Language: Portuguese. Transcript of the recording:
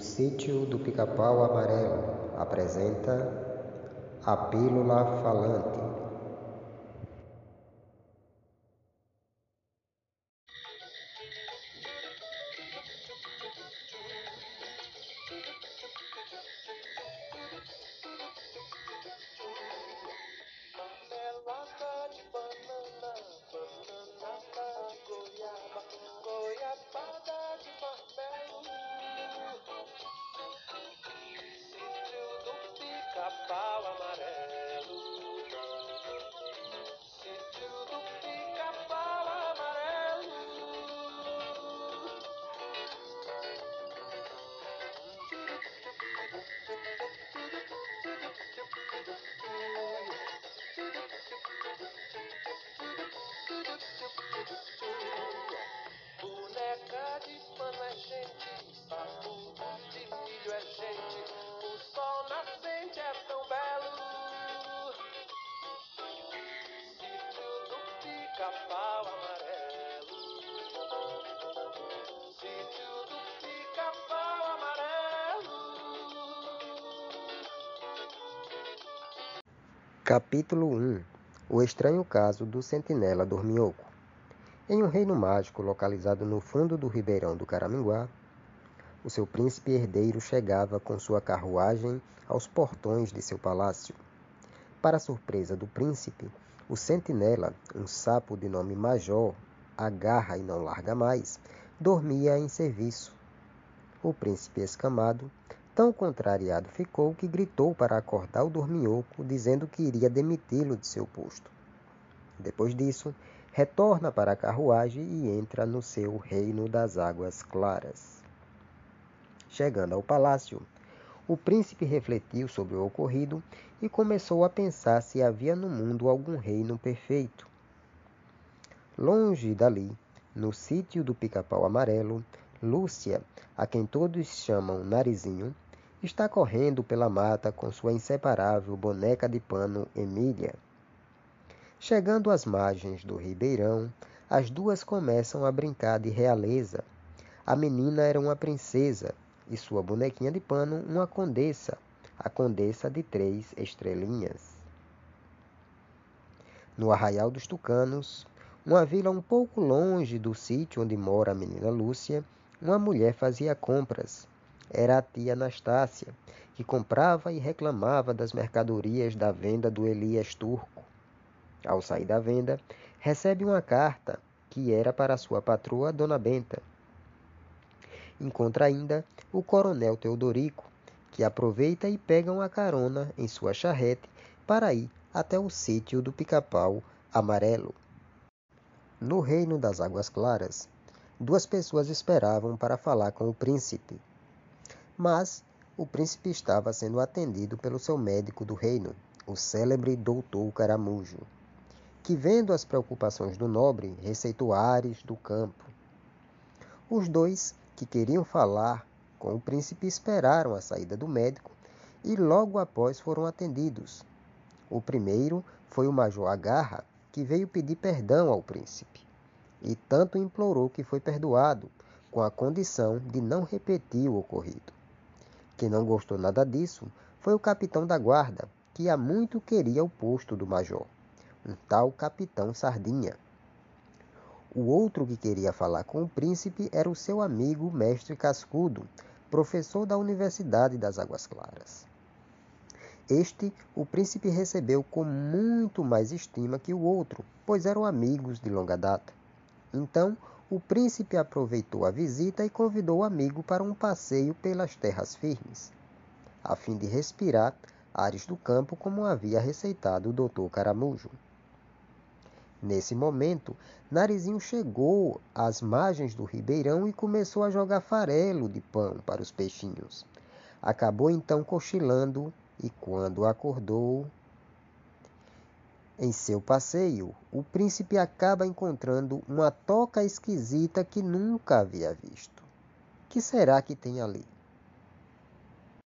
O Sítio do Pica-Pau Amarelo apresenta a Pílula Falante. Capítulo 1 O estranho caso do sentinela dorminhoco. Em um reino mágico localizado no fundo do ribeirão do Caraminguá, o seu príncipe herdeiro chegava com sua carruagem aos portões de seu palácio. Para surpresa do príncipe, o sentinela, um sapo de nome Major, agarra e não larga mais, dormia em serviço. O príncipe escamado, tão contrariado ficou que gritou para acordar o dorminhoco, dizendo que iria demiti-lo de seu posto. Depois disso, retorna para a carruagem e entra no seu reino das águas claras. Chegando ao palácio, o príncipe refletiu sobre o ocorrido e começou a pensar se havia no mundo algum reino perfeito. Longe dali, no sítio do pica-pau amarelo, Lúcia, a quem todos chamam Narizinho, está correndo pela mata com sua inseparável boneca de pano Emília. Chegando às margens do ribeirão, as duas começam a brincar de realeza. A menina era uma princesa e sua bonequinha de pano uma condessa, a condessa de três estrelinhas. No arraial dos tucanos, uma vila um pouco longe do sítio onde mora a menina Lúcia, uma mulher fazia compras. Era a tia Anastácia, que comprava e reclamava das mercadorias da venda do Elias Turco. Ao sair da venda, recebe uma carta que era para sua patroa, Dona Benta. Encontra ainda o coronel Teodorico, que aproveita e pega uma carona em sua charrete para ir até o sítio do pica-pau amarelo. No reino das Águas Claras, duas pessoas esperavam para falar com o príncipe. Mas o príncipe estava sendo atendido pelo seu médico do reino, o célebre doutor Caramujo que, vendo as preocupações do nobre, receitou ares do campo. Os dois que queriam falar com o príncipe esperaram a saída do médico e logo após foram atendidos. O primeiro foi o Major Agarra, que veio pedir perdão ao príncipe, e tanto implorou que foi perdoado, com a condição de não repetir o ocorrido. Quem não gostou nada disso foi o capitão da guarda, que há muito queria o posto do major um tal Capitão Sardinha. O outro que queria falar com o príncipe era o seu amigo Mestre Cascudo, professor da Universidade das Águas Claras. Este o príncipe recebeu com muito mais estima que o outro, pois eram amigos de longa data. Então, o príncipe aproveitou a visita e convidou o amigo para um passeio pelas terras firmes, a fim de respirar ares do campo como havia receitado o doutor Caramujo. Nesse momento, Narizinho chegou às margens do ribeirão e começou a jogar farelo de pão para os peixinhos. Acabou então cochilando e, quando acordou, em seu passeio, o príncipe acaba encontrando uma toca esquisita que nunca havia visto. Que será que tem ali?